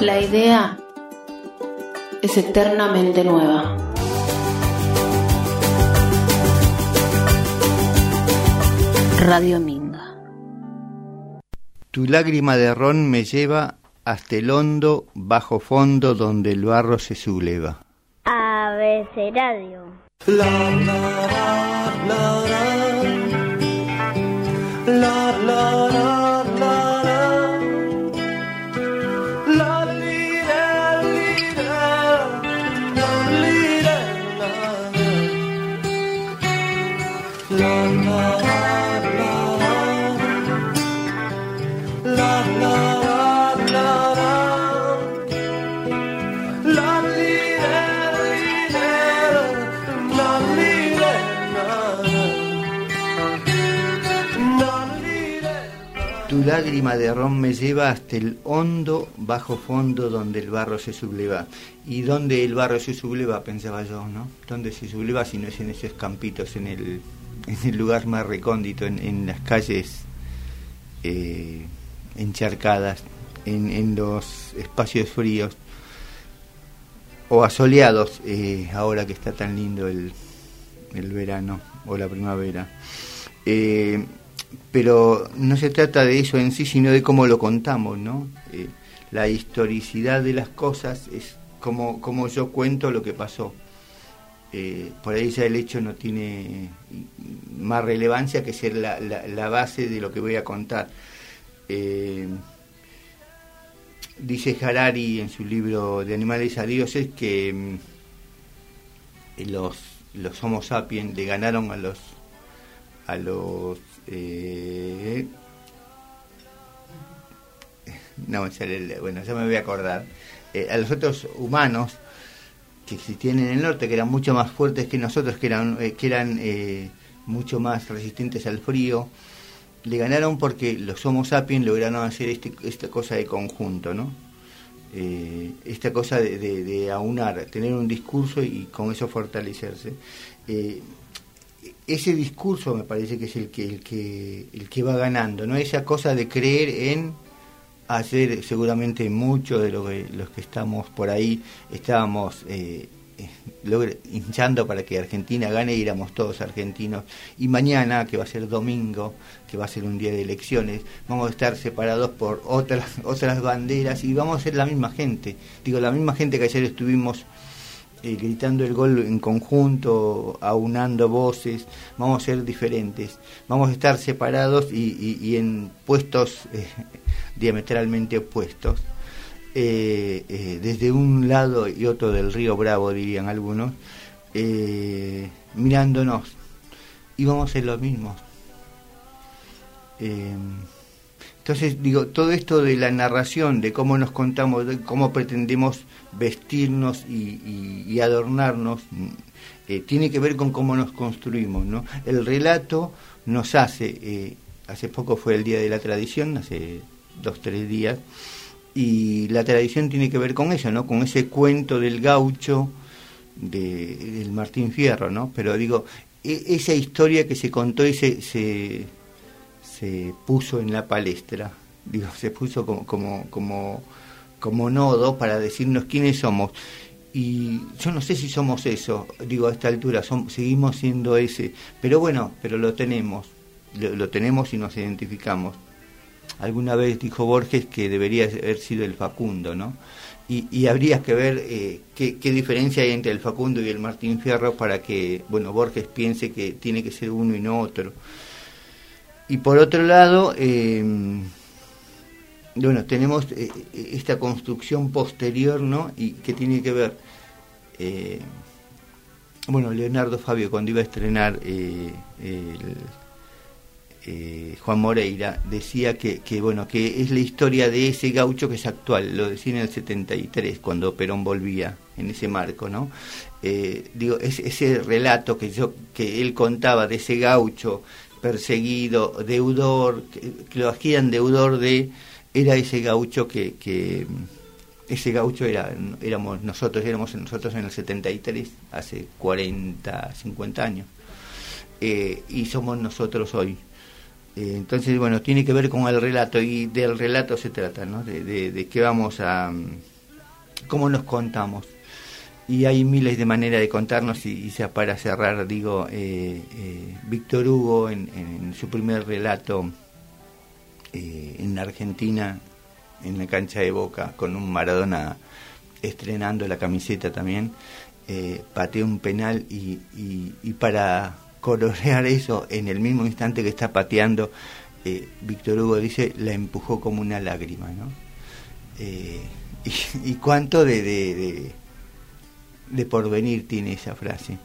La idea es eternamente nueva. Radio Minga. Tu lágrima de ron me lleva hasta el hondo, bajo fondo donde el barro se subleva. Abeceradio. La la la la la lágrima de ron me lleva hasta el hondo bajo fondo donde el barro se subleva. ¿Y donde el barro se subleva? Pensaba yo, ¿no? ¿Dónde se subleva si no es en esos campitos, en el, en el lugar más recóndito, en, las calles eh, encharcadas, en, en, los espacios fríos o asoleados, eh, ahora que está tan lindo el, el verano o la primavera. Eh, pero no se trata de eso en sí, sino de cómo lo contamos, ¿no? Eh, la historicidad de las cosas es como, como yo cuento lo que pasó. Eh, por ahí ya el hecho no tiene más relevancia que ser la, la, base de lo que voy a contar. Eh, dice Harari en su libro de Animales a Dioses que mm, los, los Homo sapiens le ganaron a los a los no, bueno, ya me voy a acordar. Eh, a los otros humanos que existían en el norte, que eran mucho más fuertes que nosotros, que eran, eh, que eran mucho más resistentes al frío, le ganaron porque los Homo sapiens lograron hacer este, esta cosa de conjunto, ¿no? esta cosa de, de, aunar, tener un discurso y con eso fortalecerse ese discurso me parece que es el que, el que, el que va ganando, ¿no? Esa cosa de creer en hacer seguramente mucho de lo que los que estamos por ahí estábamos eh, eh hinchando para que Argentina gane y éramos todos argentinos. Y mañana, que va a ser domingo, que va a ser un día de elecciones, vamos a estar separados por otras, otras banderas y vamos a ser la misma gente. Digo, la misma gente que ayer estuvimos eh, gritando el gol en conjunto, aunando voces, vamos a ser diferentes, vamos a estar separados y, en puestos eh, diametralmente opuestos, eh, desde un lado y otro del río Bravo, dirían algunos, mirándonos, y vamos a ser los mismos. Entonces, digo, todo esto de la narración, de cómo nos contamos, de cómo pretendemos vestirnos y, adornarnos, eh, tiene que ver con cómo nos construimos, ¿no? El relato nos hace, eh, hace poco fue el Día de la Tradición, hace dos, tres días, y la tradición tiene que ver con eso, ¿no? Con ese cuento del gaucho, de, del Martín Fierro, ¿no? Pero digo, e, esa historia que se contó y se se puso en la palestra, digo, se puso como, como, como, como nodo para decirnos quiénes somos. Y yo no sé si somos eso, digo, a esta altura, seguimos siendo ese, pero bueno, pero lo tenemos, lo, tenemos y nos identificamos. Alguna vez dijo Borges que debería haber sido el Facundo, ¿no? Y, habría que ver eh, qué, qué, diferencia hay entre el Facundo y el Martín Fierro para que, bueno, Borges piense que tiene que ser uno y no otro. Y por otro lado, em, bueno, tenemos eh, esta construcción posterior, ¿no? Y que tiene que ver, eh, bueno, Leonardo Fabio cuando iba a estrenar eh, Juan Moreira decía que, que, bueno, que es la historia de ese gaucho que es actual, lo decía en el 73 cuando Perón volvía en ese marco, ¿no? digo, es, ese relato que yo que él contaba de ese gaucho perseguido, deudor, que, lo hacían deudor de, era ese gaucho que, ese gaucho era, éramos nosotros, éramos nosotros en el 73, hace 40, 50 años, eh, y somos nosotros hoy. Eh, entonces, bueno, tiene que ver con el relato y del relato se trata, ¿no? De, de, qué vamos a... cómo nos contamos. Y hay miles de maneras de contarnos y, y para cerrar, digo, eh, eh, Víctor Hugo en, su primer relato en Argentina, en la cancha de Boca, con un Maradona estrenando la camiseta también, pateó un penal y, y, para colorear eso en el mismo instante que está pateando, eh, Víctor Hugo dice, la empujó como una lágrima, ¿no? Eh, y, cuánto de, de porvenir tiene esa frase.